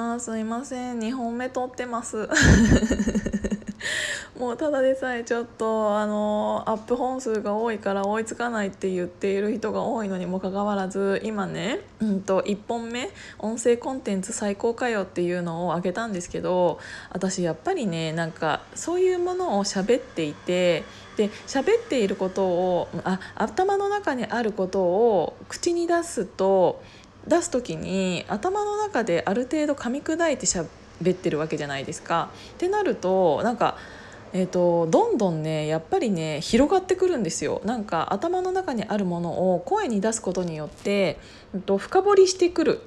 あすいません。2本目撮ってます。もうただでさえちょっとあのアップ本数が多いから追いつかないって言っている人が多いのにもかかわらず今ね、うんと、1本目音声コンテンツ最高かよっていうのをあげたんですけど私やっぱりねなんかそういうものを喋っていてで喋っていることをあ頭の中にあることを口に出すと出す時に頭の中である程度噛み砕いて喋ってるわけじゃないですか。ってなるとなんかえーと、どんどんねやっぱりね広がってくるんですよなんか頭の中にあるものを声に出すことによって、えーと、深掘りしてくる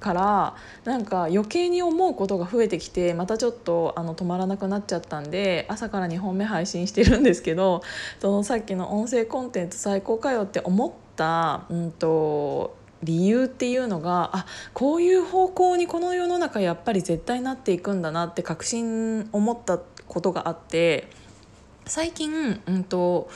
からなんか余計に思うことが増えてきてまたちょっとあの止まらなくなっちゃったんで朝から2本目配信してるんですけどそのさっきの音声コンテンツ最高かよって思った、うんと理由っていうのがあこういう方向にこの世の中やっぱり絶対なっていくんだなって確信思ったことがあって最近、うんと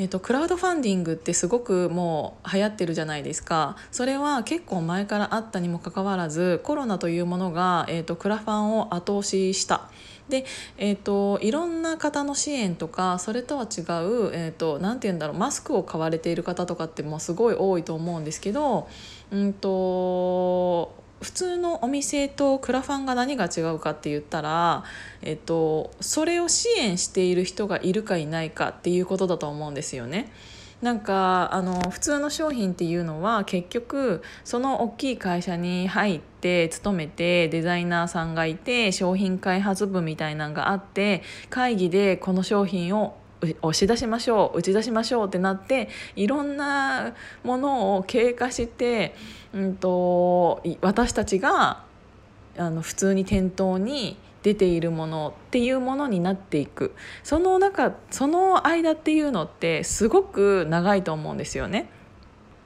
えーと、クラウドファンディングってすごくもう流行ってるじゃないですか。それは結構前からあったにもかかわらずコロナというものが、えーと、クラファンを後押しした。で、えーと、いろんな方の支援とかそれとは違う何、えーと、て言うんだろうマスクを買われている方とかってもうすごい多いと思うんですけど、うんと普通のお店とクラファンが何が違うかって言ったら、えっと、それを支援している人がいるかいないかっていうことだと思うんですよね。なんかあの普通の商品っていうのは結局その大きい会社に入って勤めてデザイナーさんがいて商品開発部みたいなのがあって会議でこの商品を押し出しましょう打ち出しましょうってなっていろんなものを経過して、うんと、私たちがあの普通に店頭に出ているものっていうものになっていくその中その間っていうのってすごく長いと思うんですよね。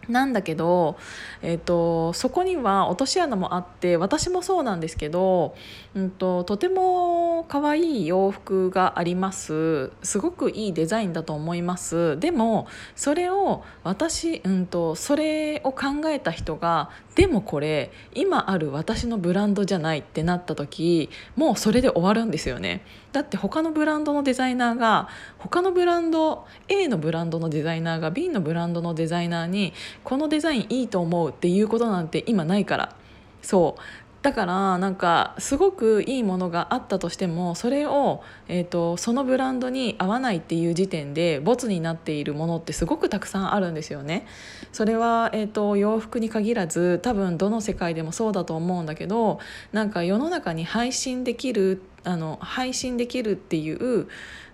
なんだけど、えーと、そこには落とし穴もあって私もそうなんですけど、うんと、とても可愛い洋服がありますすごくいいデザインだと思いますでもそれを私、うんと、それを考えた人がでもこれ今ある私のブランドじゃないってなった時もうそれで終わるんですよね。だって他のブランドのデザイナーが他のブランド A のブランドのデザイナーが B のブランドのデザイナーにこのデザインいいと思うっていうことなんて今ないから。そう。だからなんかすごくいいものがあったとしてもそれを、えーと、そのブランドに合わないっていう時点でボツになっているものってすごくたくさんあるんですよね。それは、えーと洋服に限らず多分どの世界でもそうだと思うんだけどなんか世の中に配信できるあの配信できるっていう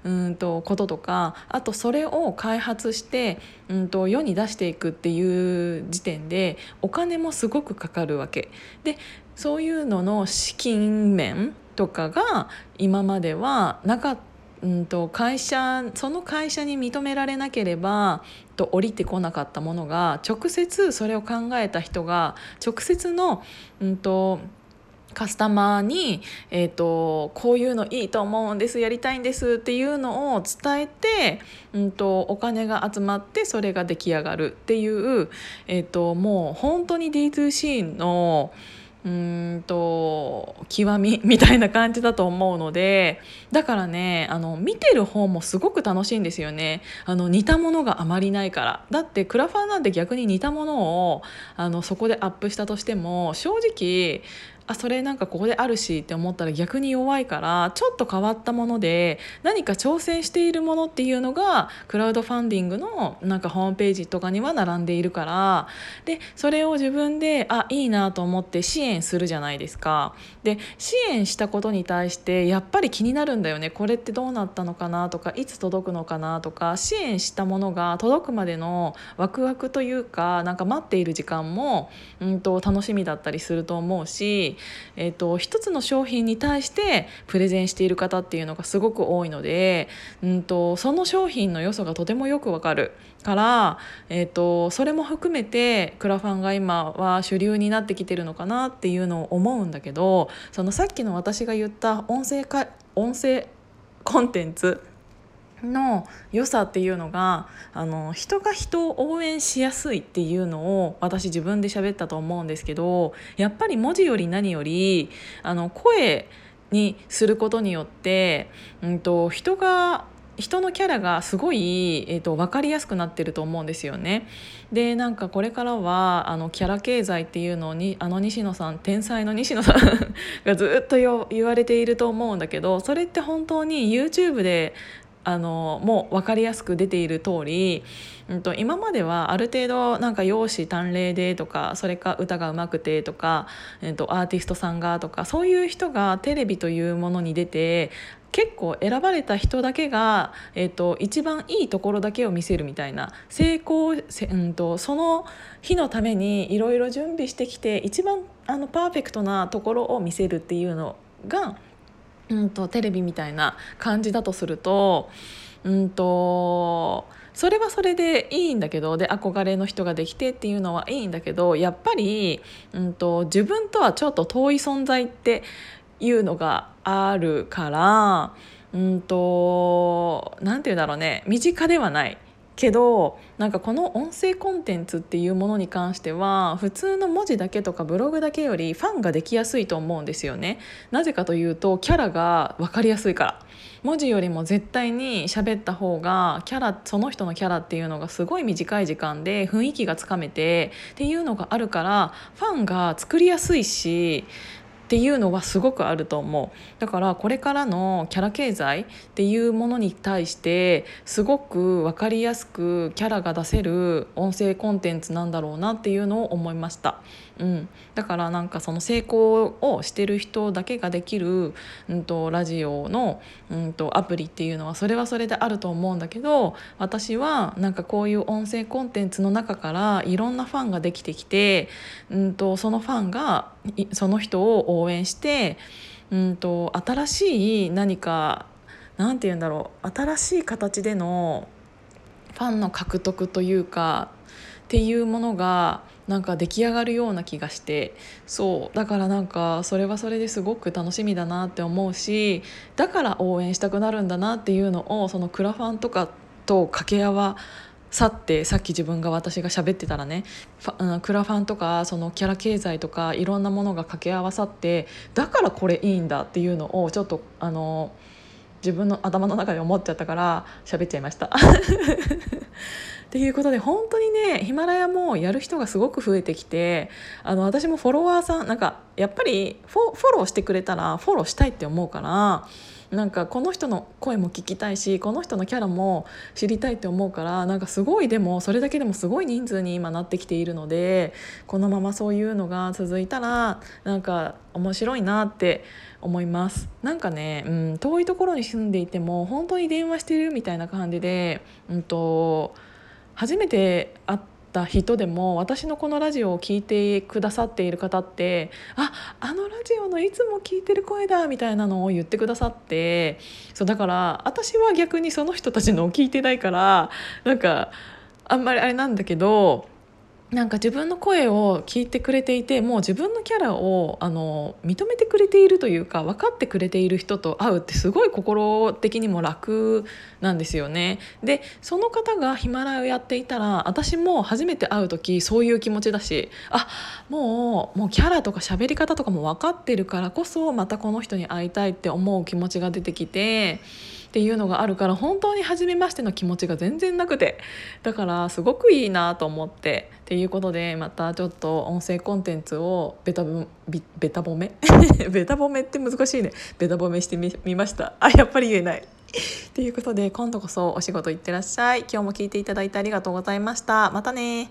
うんとこととかあとそれを開発してうんと世に出していくっていう時点でお金もすごくかかるわけ。でそういうのの資金面とかが今まではなかったうんと会社その会社に認められなければと降りてこなかったものが直接それを考えた人が直接の、うんとカスタマーに、えーと、こういうのいいと思うんですやりたいんですっていうのを伝えて、うんと、お金が集まってそれが出来上がるっていう、えーと、もう本当に D2C のうんと極み みたいな感じだと思うのでだからねあの見てる方もすごく楽しいんですよね。あの似たものがあまりないから。だってクラファンなんて逆に似たものをあのそこでアップしたとしても正直あそれなんかここであるしって思ったら逆に弱いからちょっと変わったもので何か挑戦しているものっていうのがクラウドファンディングのなんかホームページとかには並んでいるからでそれを自分であいいなと思って支援するじゃないですか。で支援したことに対してやっぱり気になるんだよねこれってどうなったのかなとかいつ届くのかなとか支援したものが届くまでのワクワクというかなんか待っている時間も、うんと楽しみだったりすると思うしえーと、一つの商品に対してプレゼンしている方っていうのがすごく多いので、うんと、その商品の良さがとてもよくわかる。から、えーと、それも含めてクラファンが今は主流になってきてるのかなっていうのを思うんだけどそのさっきの私が言った音声か音声コンテンツの良さっていうのがあの人が人を応援しやすいっていうのを私自分で喋ったと思うんですけどやっぱり文字より何よりあの声にすることによって、うんと、人が人のキャラがすごい、えーと、分かりやすくなってると思うんですよね。でなんかこれからはあのキャラ経済っていうのにあの西野さん天才の西野さん がずっと言われていると思うんだけどそれって本当に YouTube であのもう分かりやすく出ている通り、うんと、今まではある程度なんか容姿端麗でとかそれか歌がうまくてとか、えーと、アーティストさんがとかそういう人がテレビというものに出て結構選ばれた人だけが、えーと、一番いいところだけを見せるみたいな成功せ、うんと、その日のためにいろいろ準備してきて一番あのパーフェクトなところを見せるっていうのがうんと、テレビみたいな感じだとすると,、うんと、それはそれでいいんだけどで憧れの人ができてっていうのはいいんだけどやっぱり、うんと、自分とはちょっと遠い存在っていうのがあるからうんとなんて言うんだろうね身近ではない。けどなんかこの音声コンテンツっていうものに関しては普通の文字だけとかブログだけよりファンができやすいと思うんですよね。なぜかというとキャラが分かりやすいから。文字よりも絶対に喋った方がキャラその人のキャラっていうのがすごい短い時間で雰囲気がつかめてっていうのがあるからファンが作りやすいしっていうのはすごくあると思う。だからこれからのキャラ経済っていうものに対してすごく分かりやすくキャラが出せる音声コンテンツなんだろうなっていうのを思いました、うん、だからなんかその成功をしてる人だけができる、うんと、ラジオの、うんと、アプリっていうのはそれはそれであると思うんだけど私はなんかこういう音声コンテンツの中からいろんなファンができてきて、うんとそのファンがその人を応援してうんと新しい何か何て言うんだろう新しい形でのファンの獲得というかっていうものがなんか出来上がるような気がしてそうだからなんかそれはそれですごく楽しみだなって思うしだから応援したくなるんだなっていうのをそのクラファンとかと掛け合わ去ってさっき自分が私が喋ってたらねクラファンとかそのキャラ経済とかいろんなものが掛け合わさってだからこれいいんだっていうのをちょっとあの自分の頭の中で思っちゃったから喋っちゃいました。っていうことで本当にねヒマラヤもやる人がすごく増えてきてあの私もフォロワーさんなんかやっぱりフォフォローしてくれたらフォローしたいって思うからなんかこの人の声も聞きたいしこの人のキャラも知りたいって思うからなんかすごいでもそれだけでもすごい人数に今なってきているのでこのままそういうのが続いたらなんか面白いなって思います。なんかね、うん、遠いところに住んでいても本当に電話してるみたいな感じで、うんと、初めて会った人でも私のこのラジオを聴いてくださっている方ってああのラジオのいつも聞いてる声だみたいなのを言ってくださってそうだから私は逆にその人たちのを聞いてないからなんかあんまりあれなんだけどなんか自分の声を聞いてくれていてもう自分のキャラをあの認めてくれているというか分かってくれている人と会うってすごい心的にも楽なんですよね。でその方がヒマラヤをやっていたら私も初めて会う時そういう気持ちだしあもうもうキャラとか喋り方とかも分かってるからこそまたこの人に会いたいって思う気持ちが出てきて。っていうのがあるから本当に初めましての気持ちが全然なくて。だからすごくいいなと思って。っていうことでまたちょっと音声コンテンツをベタブベタ褒め ベタ褒めって難しいね。ベタ褒めしてみました。あやっぱり言えない。ということで今度こそお仕事行ってらっしゃい。今日も聞いていただいてありがとうございました。またね